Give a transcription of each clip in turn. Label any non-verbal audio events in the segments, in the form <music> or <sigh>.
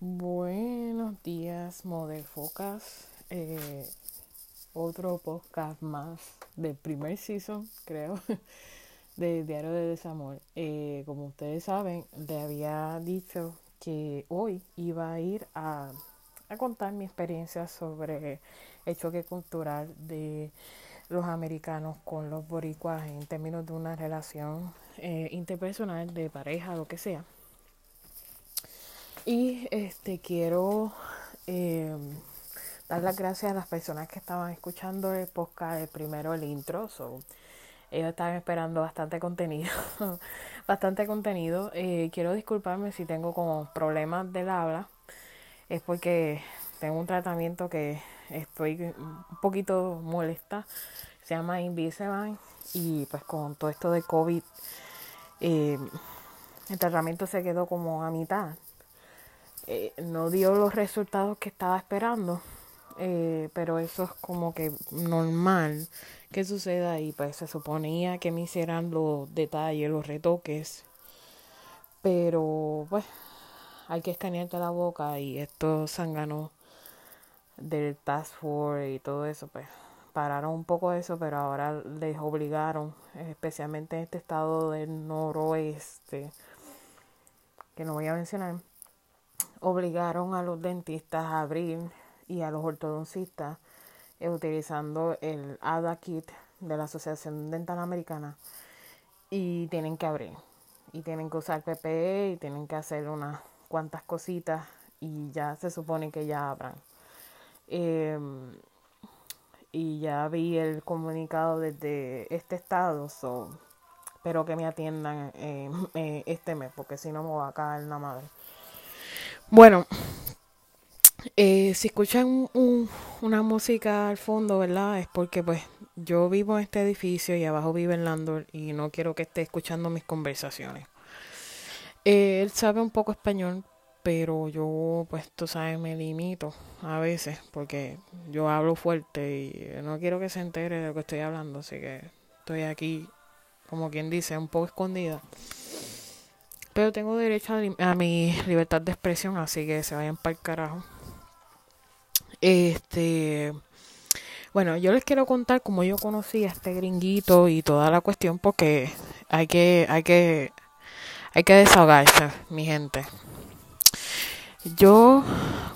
Buenos días, Modefocas. Eh, otro podcast más del primer season, creo, <laughs> de Diario de Desamor. Eh, como ustedes saben, le había dicho que hoy iba a ir a, a contar mi experiencia sobre el choque cultural de los americanos con los boricuas en términos de una relación eh, interpersonal, de pareja, lo que sea. Y este quiero eh, dar las gracias a las personas que estaban escuchando el podcast, el primero, el intro. So, ellos estaban esperando bastante contenido. <laughs> bastante contenido. Eh, quiero disculparme si tengo como problemas del habla. Es porque tengo un tratamiento que estoy un poquito molesta. Se llama Invisalign. Y pues con todo esto de COVID, eh, el tratamiento se quedó como a mitad. Eh, no dio los resultados que estaba esperando, eh, pero eso es como que normal que suceda y pues se suponía que me hicieran los detalles, los retoques, pero pues hay que escanearte la boca y esto sangrano del Task Force y todo eso, pues pararon un poco eso, pero ahora les obligaron, especialmente en este estado del noroeste, que no voy a mencionar, obligaron a los dentistas a abrir y a los ortodoncistas eh, utilizando el ADA Kit de la Asociación Dental Americana y tienen que abrir y tienen que usar PPE y tienen que hacer unas cuantas cositas y ya se supone que ya abran. Eh, y ya vi el comunicado desde este estado, so, espero que me atiendan eh, <laughs> este mes porque si no me va a caer la madre. Bueno, eh, si escuchan un, una música al fondo, ¿verdad? Es porque pues yo vivo en este edificio y abajo vive el landlord y no quiero que esté escuchando mis conversaciones. Eh, él sabe un poco español, pero yo pues tú sabes me limito a veces porque yo hablo fuerte y no quiero que se entere de lo que estoy hablando, así que estoy aquí como quien dice un poco escondida. Pero tengo derecho a, mi libertad de expresión, así que se vayan para el carajo. Este. Bueno, yo les quiero contar cómo yo conocí a este gringuito y toda la cuestión, porque hay que, hay que, hay que desahogarse, mi gente. Yo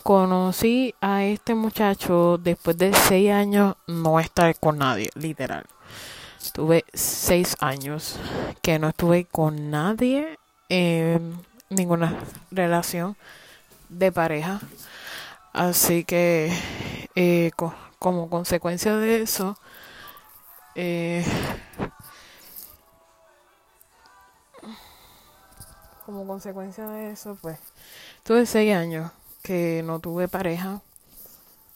conocí a este muchacho después de seis años no estar con nadie, literal. Tuve seis años que no estuve con nadie eh, ninguna relación de pareja. Así que eh, co como consecuencia de eso, eh, como consecuencia de eso, pues tuve seis años que no tuve pareja.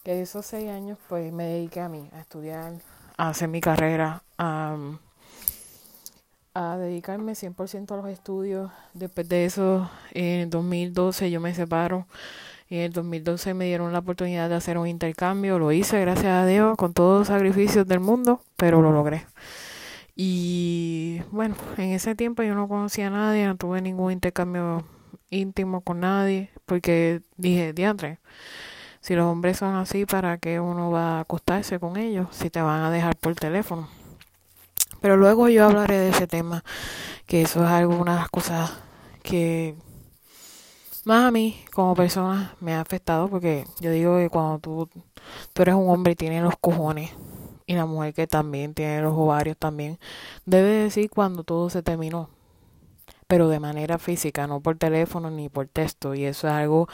Que esos seis años, pues me dediqué a mí, a estudiar, a hacer mi carrera, a a dedicarme 100% a los estudios. Después de eso, en 2012 yo me separo. Y en el 2012 me dieron la oportunidad de hacer un intercambio. Lo hice, gracias a Dios, con todos los sacrificios del mundo, pero lo logré. Y bueno, en ese tiempo yo no conocía a nadie, no tuve ningún intercambio íntimo con nadie, porque dije, diantre, si los hombres son así, ¿para qué uno va a acostarse con ellos si te van a dejar por teléfono? Pero luego yo hablaré de ese tema, que eso es alguna de cosas que más a mí como persona me ha afectado porque yo digo que cuando tú, tú eres un hombre y tienes los cojones y la mujer que también tiene los ovarios también, debe decir cuando todo se terminó, pero de manera física, no por teléfono ni por texto y eso es algo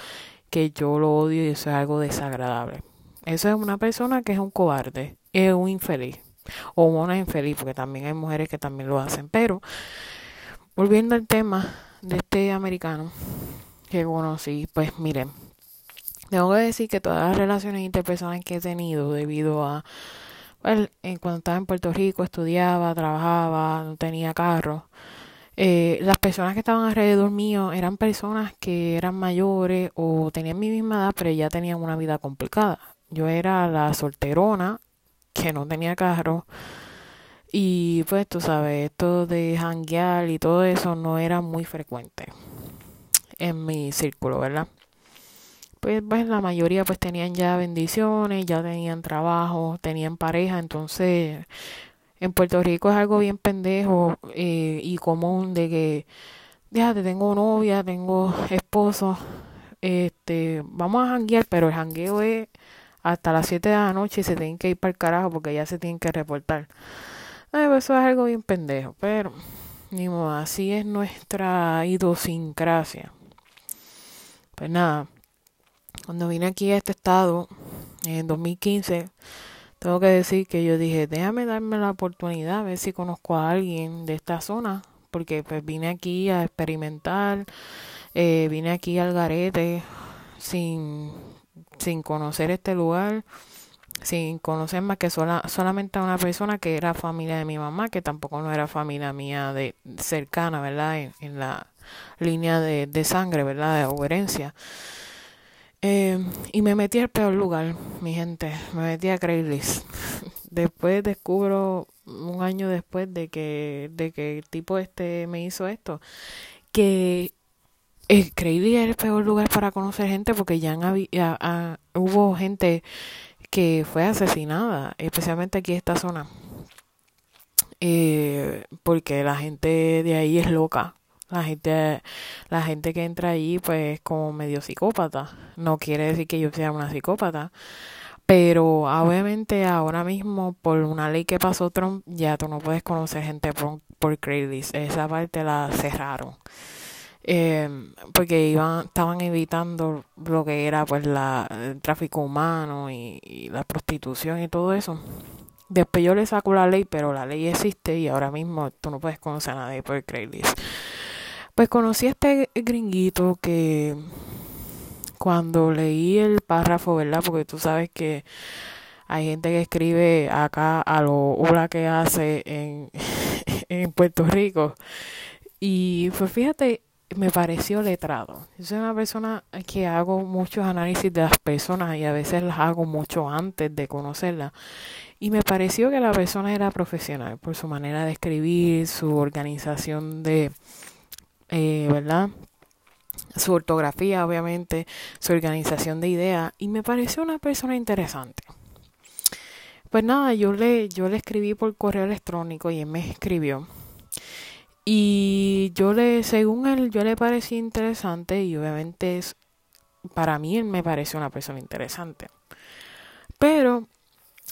que yo lo odio y eso es algo desagradable. Eso es una persona que es un cobarde, es un infeliz o una infeliz, porque también hay mujeres que también lo hacen. Pero, volviendo al tema de este americano que conocí, pues miren, tengo que decir que todas las relaciones interpersonales que he tenido debido a, pues, cuando estaba en Puerto Rico, estudiaba, trabajaba, no tenía carro. Eh, las personas que estaban alrededor mío eran personas que eran mayores o tenían mi misma edad, pero ya tenían una vida complicada. Yo era la solterona que no tenía carro. Y pues tú sabes, esto de hanguear y todo eso no era muy frecuente en mi círculo, ¿verdad? pues, pues la mayoría pues tenían ya bendiciones, ya tenían trabajo, tenían pareja, entonces en Puerto Rico es algo bien pendejo eh, y común de que, déjate, tengo novia, tengo esposo, este, vamos a janguear, pero el jangueo es hasta las 7 de la noche y se tienen que ir para el carajo porque ya se tienen que reportar. Pues eso es algo bien pendejo, pero ni modo, así es nuestra idiosincrasia. Pues nada, cuando vine aquí a este estado en 2015, tengo que decir que yo dije, déjame darme la oportunidad a ver si conozco a alguien de esta zona, porque pues vine aquí a experimentar, eh, vine aquí al garete sin, sin conocer este lugar, sin conocer más que sola, solamente a una persona que era familia de mi mamá, que tampoco no era familia mía de cercana, ¿verdad? En, la línea de, de, sangre, ¿verdad? De herencia. Eh, y me metí al peor lugar, mi gente. Me metí a Craigslist. <laughs> después descubro, un año después de que, de que el tipo este me hizo esto, que Craigslist era el peor lugar para conocer gente porque ya, han, hubo gente que fue asesinada, especialmente aquí en esta zona. Eh, porque la gente de ahí es loca. La gente, la gente que entra allí, pues, como medio psicópata. No quiere decir que yo sea una psicópata. Pero obviamente ahora mismo, por una ley que pasó Trump, ya tú no puedes conocer gente por, por Craigslist. Esa parte la cerraron. Eh, porque iban, estaban evitando lo que era pues la, el tráfico humano y, la prostitución y todo eso. Después yo le saco la ley, pero la ley existe y ahora mismo tú no puedes conocer a nadie por Craigslist. Pues conocí a este gringuito que cuando leí el párrafo, ¿verdad? Porque tú sabes que hay gente que escribe acá a lo hora que hace en, <laughs> en Puerto Rico. Y pues fíjate, me pareció letrado. Yo soy una persona que hago muchos análisis de las personas y a veces las hago mucho antes de conocerlas. Y me pareció que la persona era profesional por su manera de escribir, su organización de eh, ¿verdad? Su ortografía, obviamente, su organización de ideas, y me pareció una persona interesante. Pues nada, yo le, yo le escribí por correo electrónico y él me escribió. Y yo le, según él, yo le parecí interesante y obviamente es, para mí él me pareció una persona interesante. Pero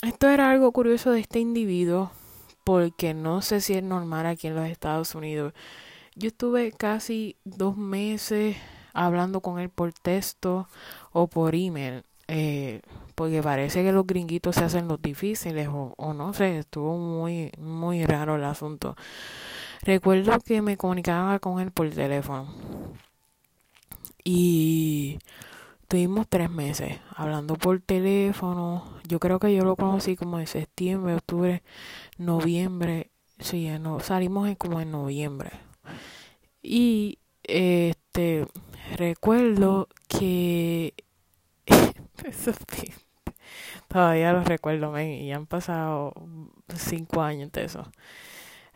esto era algo curioso de este individuo porque no sé si es normal aquí en los Estados Unidos yo estuve casi dos meses hablando con él por texto o por email. Eh, porque parece que los gringuitos se hacen los difíciles o, o no sé, estuvo muy, muy raro el asunto. Recuerdo que me comunicaba con él por teléfono y tuvimos tres meses hablando por teléfono. Yo creo que yo lo conocí como en septiembre, octubre, noviembre. Sí, salimos como en noviembre. Y este recuerdo que <laughs> todavía lo recuerdo, y han pasado cinco años de eso.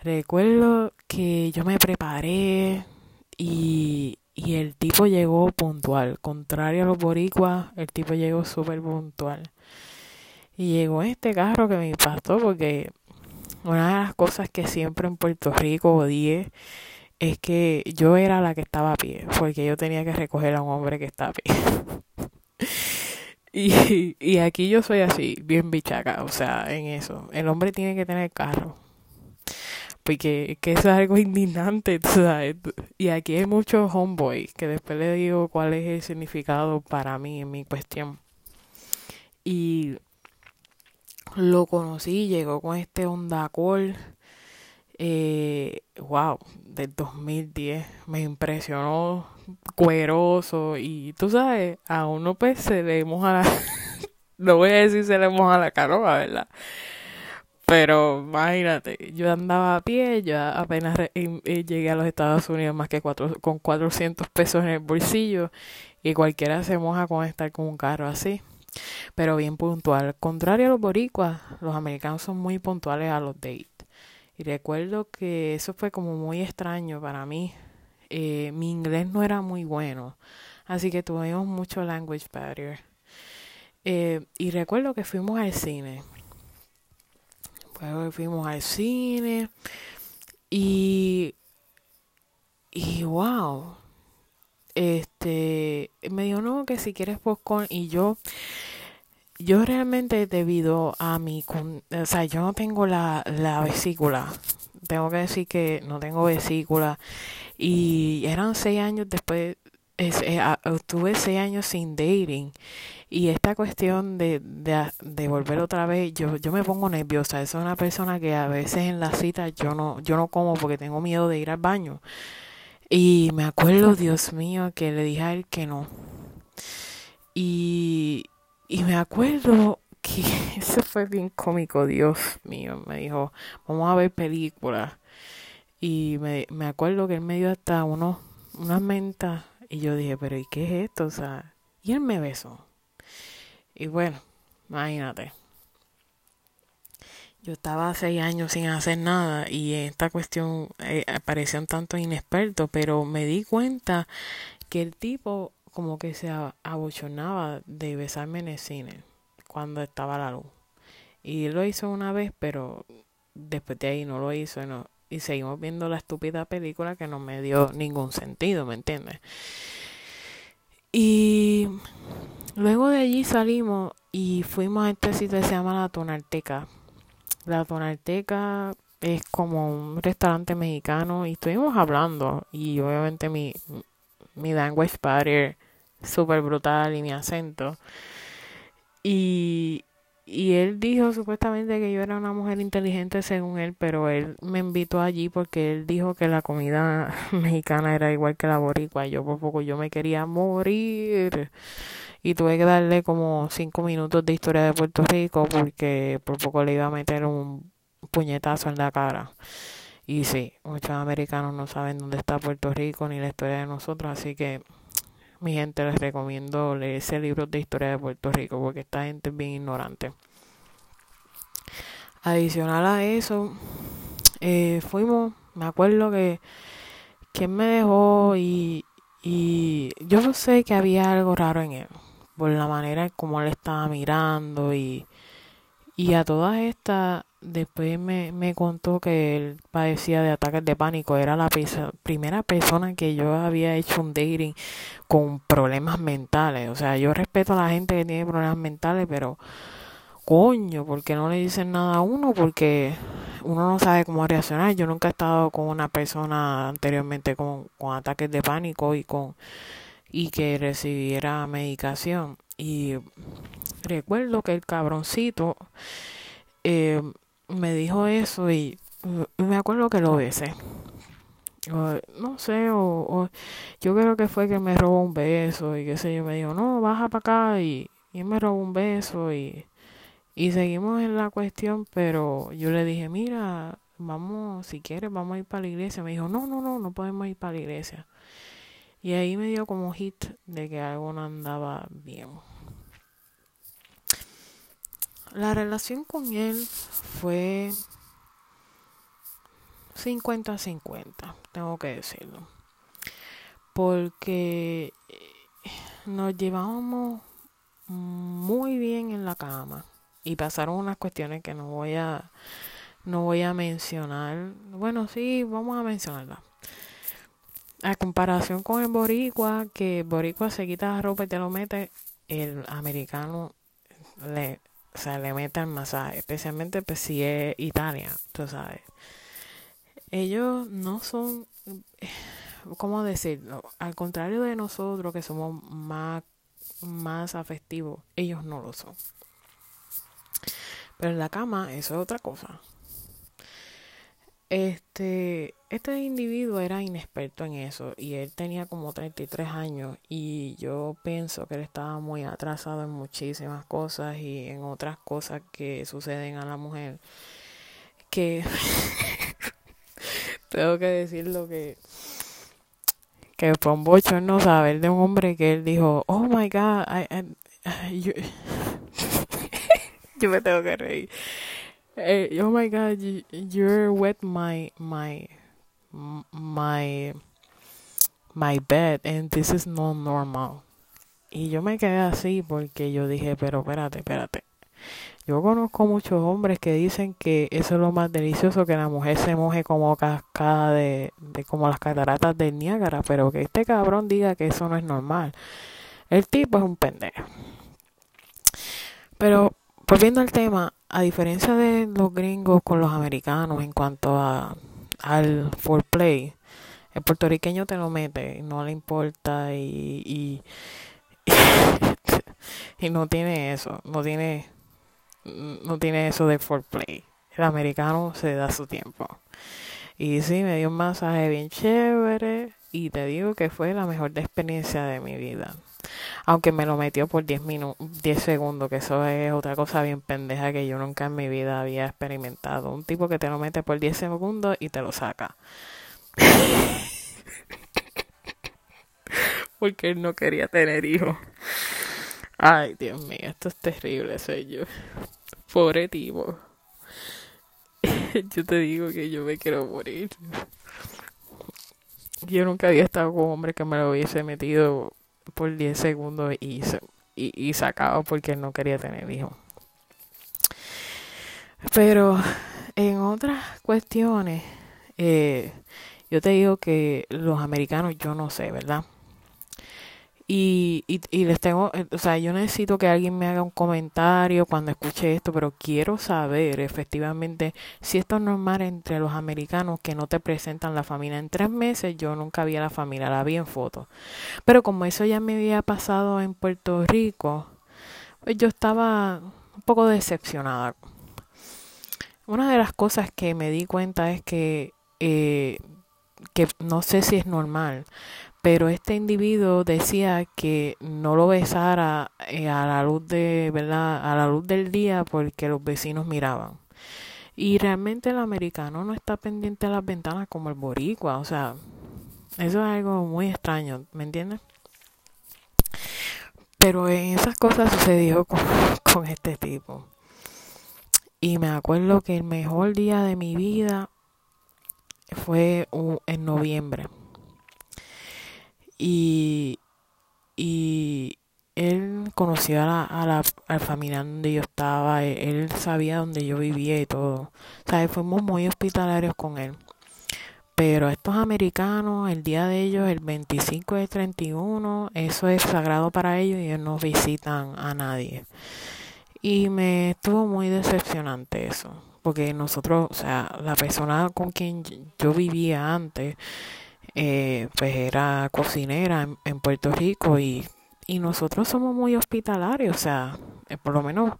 Recuerdo que yo me preparé y, y el tipo llegó puntual. Contrario a los boricuas, el tipo llegó súper puntual. Y llegó este carro que me impactó porque una de las cosas que siempre en Puerto Rico odié es que yo era la que estaba a pie, porque yo tenía que recoger a un hombre que está a pie. <laughs> y, y aquí yo soy así, bien bichaca, o sea, en eso. El hombre tiene que tener carro. Porque que es algo <laughs> indignante, ¿sabes? Y aquí hay muchos homeboys, que después le digo cuál es el significado para mí en mi cuestión. Y lo conocí, llegó con este Honda Accord eh, wow, del 2010 me impresionó cueroso y tú sabes, a uno pues se le moja la, <laughs> no voy a decir se le moja la canoa, ¿verdad? Pero imagínate, yo andaba a pie, ya apenas llegué a los Estados Unidos más que cuatro, con 400 pesos en el bolsillo y cualquiera se moja con estar con un carro así. Pero bien puntual. Contrario a los boricuas, los americanos son muy puntuales a los dates. Y recuerdo que eso fue como muy extraño para mí. Eh, mi inglés no era muy bueno. Así que tuvimos mucho language barrier. Eh, y recuerdo que fuimos al cine. Pues fuimos al cine y y wow. Este me dijo no que si quieres popcorn y yo yo realmente debido a mi o sea yo no tengo la, la vesícula. Tengo que decir que no tengo vesícula. Y eran seis años después es, eh, seis años sin dating y esta cuestión de, de, volver otra vez yo yo me pongo nerviosa. Eso es una persona que a veces en la cita yo no yo no como porque tengo miedo de ir al baño. Y me acuerdo Dios mío que le dije a él que no. Y y me acuerdo que <laughs> eso fue bien cómico Dios mío me dijo vamos a ver películas y me, me acuerdo que él me dio hasta unos unas mentas y yo dije, pero ¿y qué es esto? O sea, y él me besó. Y bueno, imagínate. Yo estaba seis años sin hacer nada y esta cuestión eh, parecía un tanto inexperto, pero me di cuenta que el tipo como que se abochonaba de besarme en el cine cuando estaba la luz. Y lo hizo una vez, pero después de ahí no lo hizo. No, y seguimos viendo la estúpida película que no me dio ningún sentido, ¿me entiendes? Y luego de allí salimos y fuimos a este sitio que se llama La Tonalteca. La Tonalteca es como un restaurante mexicano y estuvimos hablando y obviamente mi, mi language barrier súper brutal y mi acento. Y, y él dijo supuestamente que yo era una mujer inteligente según él, pero él me invitó allí porque él dijo que la comida <laughs> mexicana era igual que la boricua. Yo por poco yo me quería morir y tuve que darle como cinco minutos de historia de Puerto Rico porque por poco le iba a meter un puñetazo en la cara. Y sí, muchos americanos no saben dónde está Puerto Rico ni la historia de nosotros, así que mi gente les recomiendo leer ese libro de historia de Puerto Rico porque esta gente es bien ignorante. Adicional a eso, eh, fuimos, me acuerdo que quien me dejó y, y yo sé que había algo raro en él, por la manera en cómo él estaba mirando y, y a todas estas Después me, me contó que él padecía de ataques de pánico. Era la primera persona que yo había hecho un dating con problemas mentales. O sea, yo respeto a la gente que tiene problemas mentales, pero coño, ¿por qué no le dicen nada a uno? Porque uno no sabe cómo reaccionar. Yo nunca he estado con una persona anteriormente con, con ataques de pánico y con y que recibiera medicación. Y recuerdo que el cabroncito eh, me dijo eso y me acuerdo que lo besé. no sé, o, yo creo que fue que me robó un beso y qué sé yo, me dijo, no, baja para acá y, y me robó un beso y, y seguimos en la cuestión, pero yo le dije, mira, vamos, si quieres, vamos a ir para la iglesia. Me dijo, no, no, no, no podemos ir para la iglesia. Y ahí me dio como hit de que algo no andaba bien. La relación con él fue 50-50, tengo que decirlo. Porque nos llevábamos muy bien en la cama y pasaron unas cuestiones que no voy a no voy a mencionar. Bueno, sí, vamos a mencionarla. A comparación con el boricua, que boricua se quita la ropa y te lo mete, el americano le o sea, le meten masaje, especialmente pues si es Italia, tú sabes. Ellos no son, ¿cómo decirlo? Al contrario de nosotros que somos más, más afectivos, ellos no lo son. Pero en la cama eso es otra cosa. Este, este individuo era inexperto en eso y él tenía como 33 años y yo pienso que él estaba muy atrasado en muchísimas cosas y en otras cosas que suceden a la mujer que <laughs> tengo que decirlo que que fue un no saber de un hombre que él dijo oh my god yo, <laughs> yo me tengo que reír Oh my god, you, you're wet my my my my bed and this is not normal. Y yo me quedé así porque yo dije, pero espérate, espérate. Yo conozco muchos hombres que dicen que eso es lo más delicioso, que la mujer se moje como cascada de, de como las cataratas del Niágara, pero que este cabrón diga que eso no es normal. El tipo es un pendejo. Pero volviendo al tema, a diferencia de los gringos con los americanos en cuanto a al foreplay, el puertorriqueño te lo mete, no le importa y, y, <laughs> y no tiene eso, no tiene no tiene eso de foreplay. El americano se da su tiempo. Y sí, me dio un masaje bien chévere y te digo que fue la mejor experiencia de mi vida. Aunque me lo metió por 10 minutos, 10 segundos, que eso es otra cosa bien pendeja que yo nunca en mi vida había experimentado. Un tipo que te lo mete por 10 segundos y te lo saca. <laughs> Porque él no quería tener hijos. Ay, Dios mío, esto es terrible, soy. Pobre tipo. <laughs> yo te digo que yo me quiero morir. Yo nunca había estado con un hombre que me lo hubiese metido por 10 segundos y, y, y sacado porque no quería tener hijos. Pero en otras cuestiones, eh, yo te digo que los americanos, yo no sé, ¿verdad? Y, y, les tengo, eh, o sea, yo necesito que alguien me haga un comentario cuando escuche esto, pero quiero saber efectivamente si esto es normal entre los americanos que no te presentan la familia. En tres meses yo nunca vi a la familia, la vi en fotos. Pero como eso ya me había pasado en Puerto Rico, pues yo estaba un poco decepcionada. Una de las cosas que me di cuenta es que, eh, que no sé si es normal, pero este individuo decía que no lo besara eh, a la luz de verdad a la luz del día porque los vecinos miraban. Y realmente el americano no está pendiente a las ventanas como el boricua o sea eso es algo muy extraño ¿me entiendes? pero en esas cosas sucedió con, <laughs> con este tipo. Y me acuerdo que el mejor día de mi vida fue en noviembre y, y él conocía a la, a la, familia donde yo estaba, él, él, sabía donde yo vivía y todo. O sea, fuimos muy hospitalarios con él. Pero estos americanos, el día de ellos, el 25 de 31, eso es sagrado para ellos y ellos no visitan a nadie. Y me estuvo muy decepcionante eso. Porque nosotros, o sea, la persona con quien yo vivía antes, eh, pues era cocinera en, Puerto Rico y, y, nosotros somos muy hospitalarios, o sea, eh, por lo menos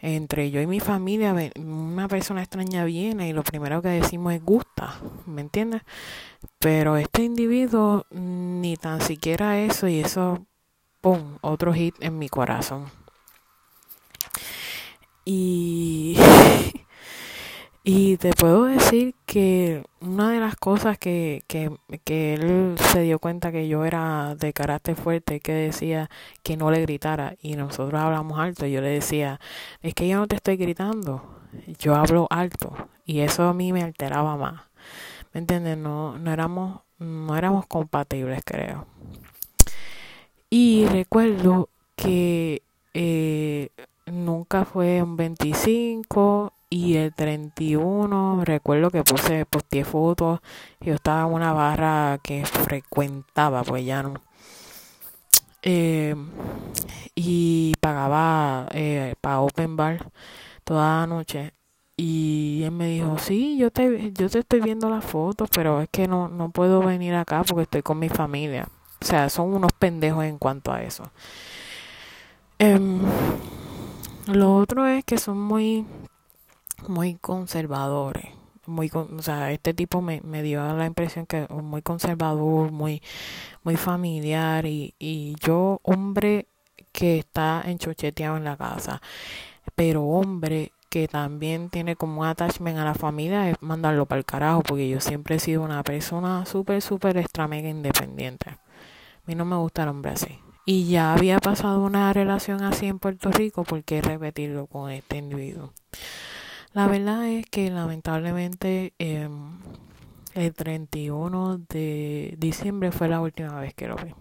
entre yo y mi familia, una persona extraña viene y lo primero que decimos es gusta, ¿me entiendes? Pero este individuo ni tan siquiera eso y eso, ¡pum!, otro hit en mi corazón. Y <laughs> Y te puedo decir que una de las cosas que, que, que él se dio cuenta que yo era de carácter fuerte, que decía que no le gritara, y nosotros hablamos alto, y yo le decía, es que yo no te estoy gritando, yo hablo alto, y eso a mí me alteraba más. ¿Me entiendes? No, no éramos, no éramos compatibles, creo. Y recuerdo que eh, nunca fue un 25 y el 31, recuerdo que puse, posteé fotos. Yo estaba en una barra que frecuentaba, pues ya no. Eh, y pagaba eh, para Open Bar toda la noche. Y él me dijo, sí, yo te, yo te estoy viendo las fotos, pero es que no, no puedo venir acá porque estoy con mi familia. O sea, son unos pendejos en cuanto a eso. Em, lo otro es que son muy muy conservadores. Muy, o sea, este tipo me, me dio la impresión que muy conservador, muy, muy familiar y, y yo, hombre que está enchocheteado en la casa, pero hombre que también tiene como un attachment a la familia es mandarlo para el carajo, porque yo siempre he sido una persona súper, súper extra mega independiente. A mí no me gusta el hombre así. Y ya había pasado una relación así en Puerto Rico, porque repetirlo con este individuo? La verdad es que lamentablemente eh, el 31 de diciembre fue la última vez que lo vi.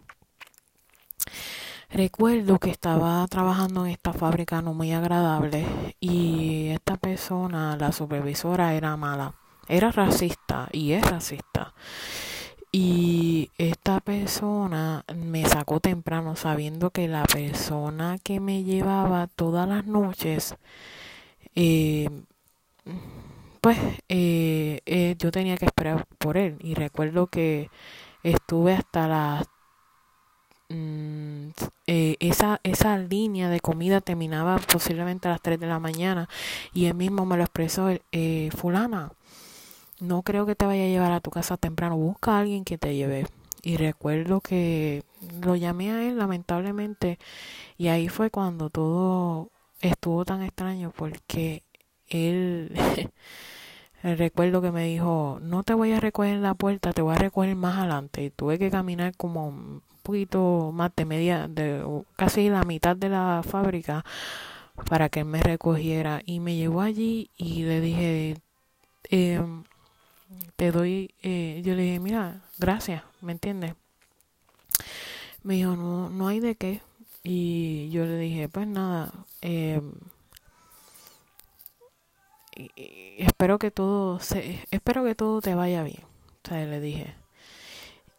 Recuerdo que estaba trabajando en esta fábrica no muy agradable y esta persona, la supervisora, era mala. Era racista y es racista. Y esta persona me sacó temprano sabiendo que la persona que me llevaba todas las noches, eh, pues eh, eh, yo tenía que esperar por él. Y recuerdo que estuve hasta las Mm, eh, esa, esa línea de comida terminaba posiblemente a las 3 de la mañana y él mismo me lo expresó, fulana, no creo que te vaya a llevar a tu casa temprano, busca a alguien que te lleve. Y recuerdo que lo llamé a él lamentablemente y ahí fue cuando todo estuvo tan extraño porque él <laughs> recuerdo que me dijo, no te voy a recoger en la puerta, te voy a recoger más adelante. Y tuve que caminar como poquito más de media, de casi la mitad de la fábrica para que él me recogiera y me llevó allí y le dije, em, te doy, eh, yo le dije, mira, gracias, ¿me entiendes? Me dijo, no, no hay de qué. Y yo le dije, pues nada, eh, espero que todo se, espero que todo te vaya bien. O sea, le dije.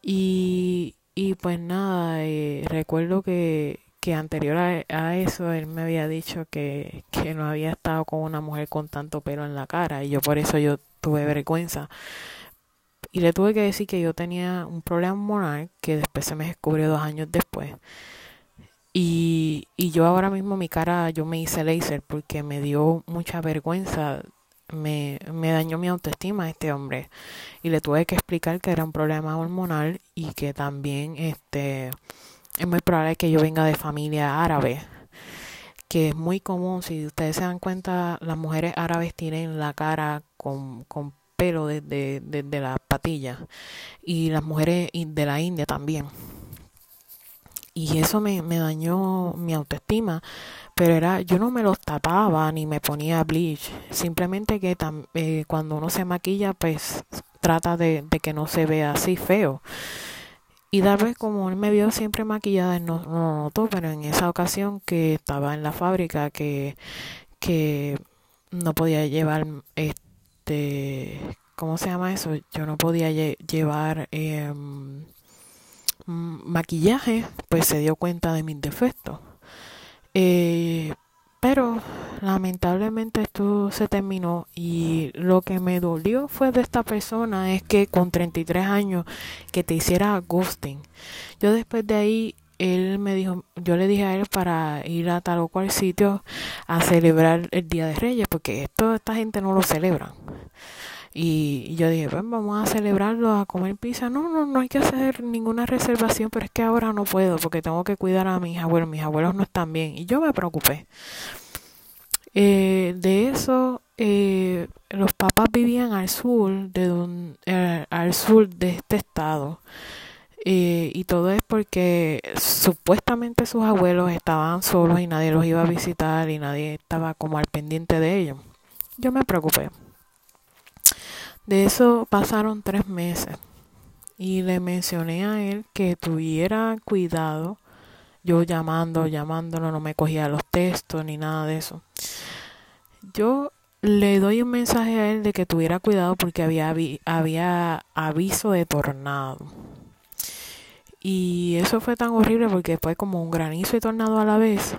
Y, y pues nada, eh, recuerdo que, que anterior a, eso él me había dicho que, que no había estado con una mujer con tanto pelo en la cara y yo por eso yo tuve vergüenza. Y le tuve que decir que yo tenía un problema hormonal que después se me descubrió dos años después. Y, y yo ahora mismo mi cara, yo me hice laser porque me dio mucha vergüenza me, me dañó mi autoestima este hombre. Y le tuve que explicar que era un problema hormonal y que también este es muy probable que yo venga de familia árabe que es muy común. Si ustedes se dan cuenta las mujeres árabes tienen la cara con, con pelo desde, desde la patilla y las mujeres de la India también y eso me, me dañó mi autoestima pero era yo no me los tapaba ni me ponía bleach. Simplemente que eh, cuando uno se maquilla pues trata de, que no se vea así feo. Y tal vez como él me vio siempre maquillada no, no lo notó pero en esa ocasión que estaba en la fábrica que que no podía llevar este cómo se llama eso yo no podía llevar em, maquillaje pues se dio cuenta de mis defectos eh, pero lamentablemente esto se terminó y lo que me dolió fue de esta persona es que con 33 años que te hiciera ghosting. Yo después de ahí él me dijo, yo le dije a él para ir a tal o cual sitio a celebrar el Día de Reyes porque esto esta gente no lo celebra. Y yo dije, pues vamos a celebrarlo, a comer pizza. No, no, no hay que hacer ninguna reservación, pero es que ahora no puedo porque tengo que cuidar a mis abuelos. Mis abuelos no están bien. Y yo me preocupé. Eh, de eso, eh, los papás vivían al sur de eh, al sur de este estado. y todo es porque supuestamente sus abuelos estaban solos y nadie los iba a visitar y nadie estaba como al pendiente de ellos. Yo me preocupé. De eso pasaron tres meses y le mencioné a él que tuviera cuidado. Yo llamando, llamándolo, no me cogía los textos ni nada de eso. Yo le doy un mensaje a él de que tuviera cuidado porque había, había aviso de tornado. Y eso fue tan horrible porque fue como un granizo y tornado a la vez.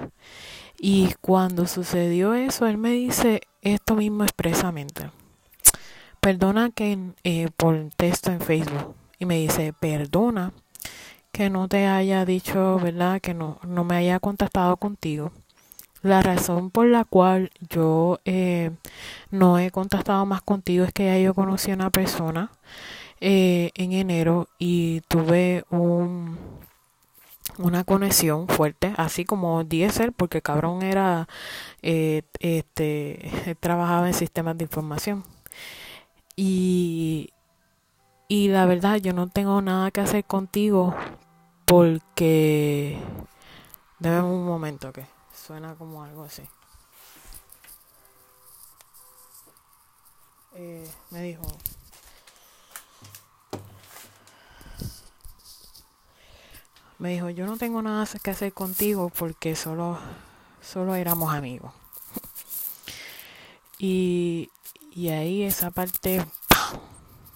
Y cuando sucedió eso, él me dice esto mismo expresamente. Perdona que eh, por texto en Facebook y me dice, perdona que no te haya dicho, ¿verdad? Que no, no me haya contactado contigo. La razón por la cual yo eh, no he contactado más contigo es que ya yo conocí a una persona eh, en enero y tuve un, una conexión fuerte, así como Diesel, porque cabrón era, eh, este, <laughs> trabajaba en sistemas de información. Y, y la verdad, yo no tengo nada que hacer contigo porque... Debe un momento que suena como algo así. Eh, me dijo... Me dijo, yo no tengo nada que hacer contigo porque solo, solo éramos amigos y, y ahí esa parte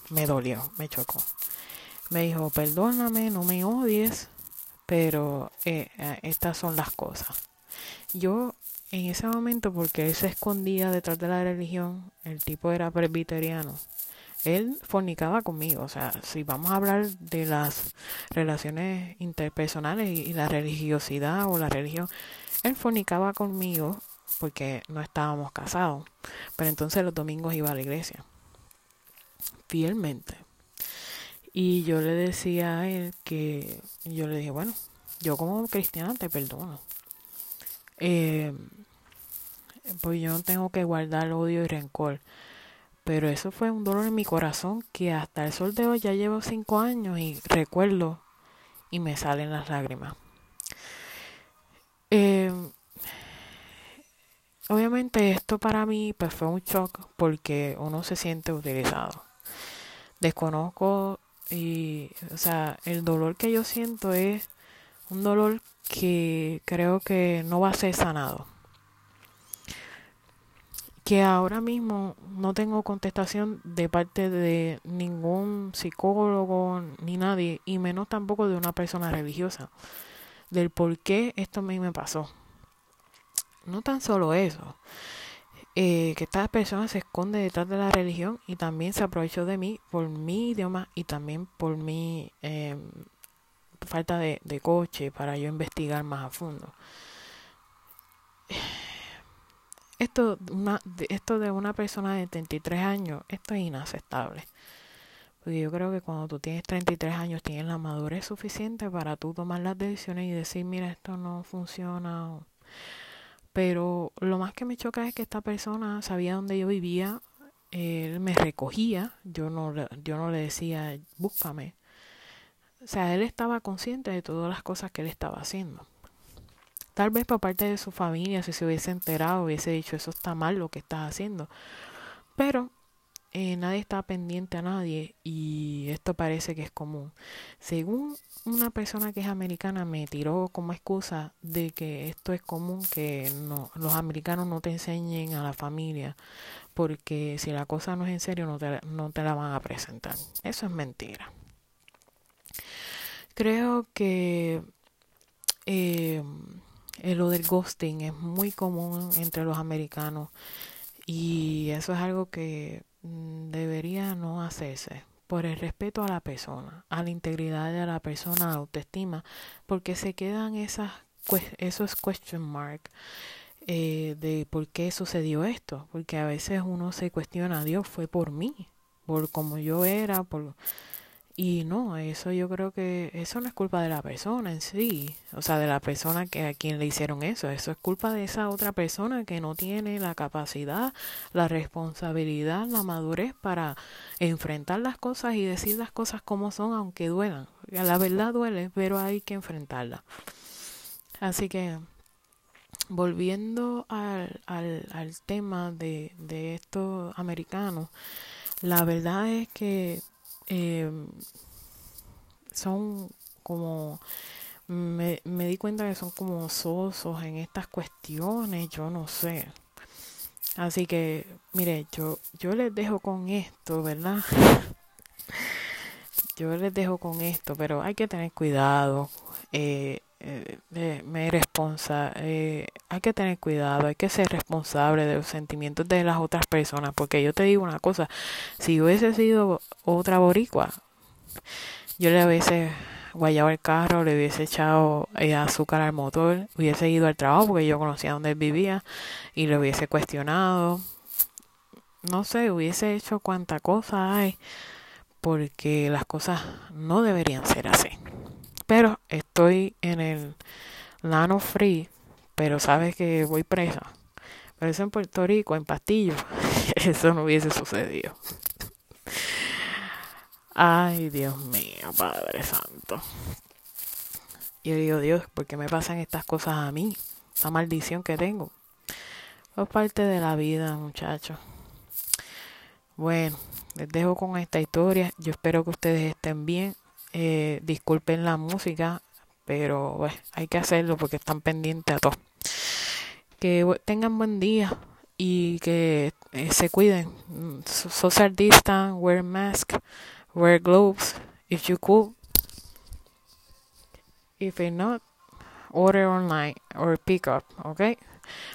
me dolió, me chocó. Me dijo, perdóname, no me odies, pero eh, eh, estas son las cosas. Yo en ese momento, porque él se escondía detrás de la religión, el tipo era presbiteriano, él fornicaba conmigo. O sea, si vamos a hablar de las relaciones interpersonales y, la religiosidad o la religión, él fornicaba conmigo porque no estábamos casados. Pero entonces los domingos iba a la iglesia. Fielmente. Y yo le decía a él que, yo le dije, bueno, yo como cristiana te perdono. Eh, pues yo no tengo que guardar odio y rencor. Pero eso fue un dolor en mi corazón que hasta el sol de hoy ya llevo cinco años y recuerdo y me salen las lágrimas. Eh, obviamente esto para mí pues fue un shock porque uno se siente utilizado. Desconozco y, o sea, el dolor que yo siento es un dolor que creo que no va a ser sanado que ahora mismo no tengo contestación de parte de ningún psicólogo ni nadie, y menos tampoco de una persona religiosa, del por qué esto a mí me pasó. No tan solo eso, eh, que esta persona se esconde detrás de la religión y también se aprovechó de mí por mi idioma y también por mi em, falta de, de coche para yo investigar más a fondo <sighs> esto, una, esto de una persona de 33 años, esto es inaceptable. Porque yo creo que cuando tú tienes 33 años tienes la madurez suficiente para tú tomar las decisiones y decir, mira, esto no funciona. Pero lo más que me choca es que esta persona sabía dónde yo vivía, él me recogía, yo no, yo no le decía, búscame. O sea, él estaba consciente de todas las cosas que él estaba haciendo. Tal vez por parte de su familia, si se hubiese enterado, hubiese dicho, eso está mal lo que estás haciendo. Pero eh, nadie está pendiente a nadie y esto parece que es común. Según una persona que es americana me tiró como excusa de que esto es común, que no, los americanos no te enseñen a la familia, porque si la cosa no es en serio no te, no te la van a presentar. Eso es mentira. Creo que... Eh, eh, lo del ghosting es muy común entre los americanos y eso es algo que debería no hacerse por el respeto a la persona, a la integridad de la persona, a la autoestima, porque se quedan esas esos question mark eh, de por qué sucedió esto, porque a veces uno se cuestiona, Dios fue por mí, por como yo era, por y no, eso yo creo que eso no es culpa de la persona en sí, o sea, de la persona que a quien le hicieron eso, eso es culpa de esa otra persona que no tiene la capacidad, la responsabilidad, la madurez para enfrentar las cosas y decir las cosas como son, aunque duelan. La verdad duele, pero hay que enfrentarla. Así que volviendo al, al, tema de, de estos americanos, la verdad es que eh, son como me, me di cuenta que son como sosos en estas cuestiones, yo no sé. Así que, mire, yo, yo les dejo con esto, ¿verdad? <laughs> yo les dejo con esto, pero hay que tener cuidado. Eh, eh, me responsa, eh, hay que tener cuidado, hay que ser responsable de los sentimientos de las otras personas, porque yo te digo una cosa, si hubiese sido otra boricua, yo le hubiese guayado el carro, le hubiese echado eh, azúcar al motor, hubiese ido al trabajo porque yo conocía dónde él vivía y le hubiese cuestionado, no sé, hubiese hecho cuanta cosa hay, porque las cosas no deberían ser así. Pero estoy en el Lano Free, pero sabes que voy presa. Pero eso en Puerto Rico, en Pastillo, <laughs> eso no hubiese sucedido. Ay, Dios mío, Padre Santo. Yo digo, Dios, ¿por qué me pasan estas cosas a mí? Esta maldición que tengo. Es parte de la vida, muchachos. Bueno, les dejo con esta historia. Yo espero que ustedes estén bien. Eh, disculpen la música, pero hay que hacerlo porque están pendientes a todo. Que tengan buen día y que eh, se cuiden. Social distance, wear mask, wear gloves if you could. If not, order online or pick up, ¿ok?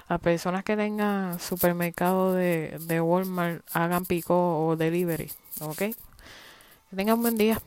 Las personas que tengan supermercado de, de Walmart hagan pico o delivery, ¿ok? Que tengan buen día.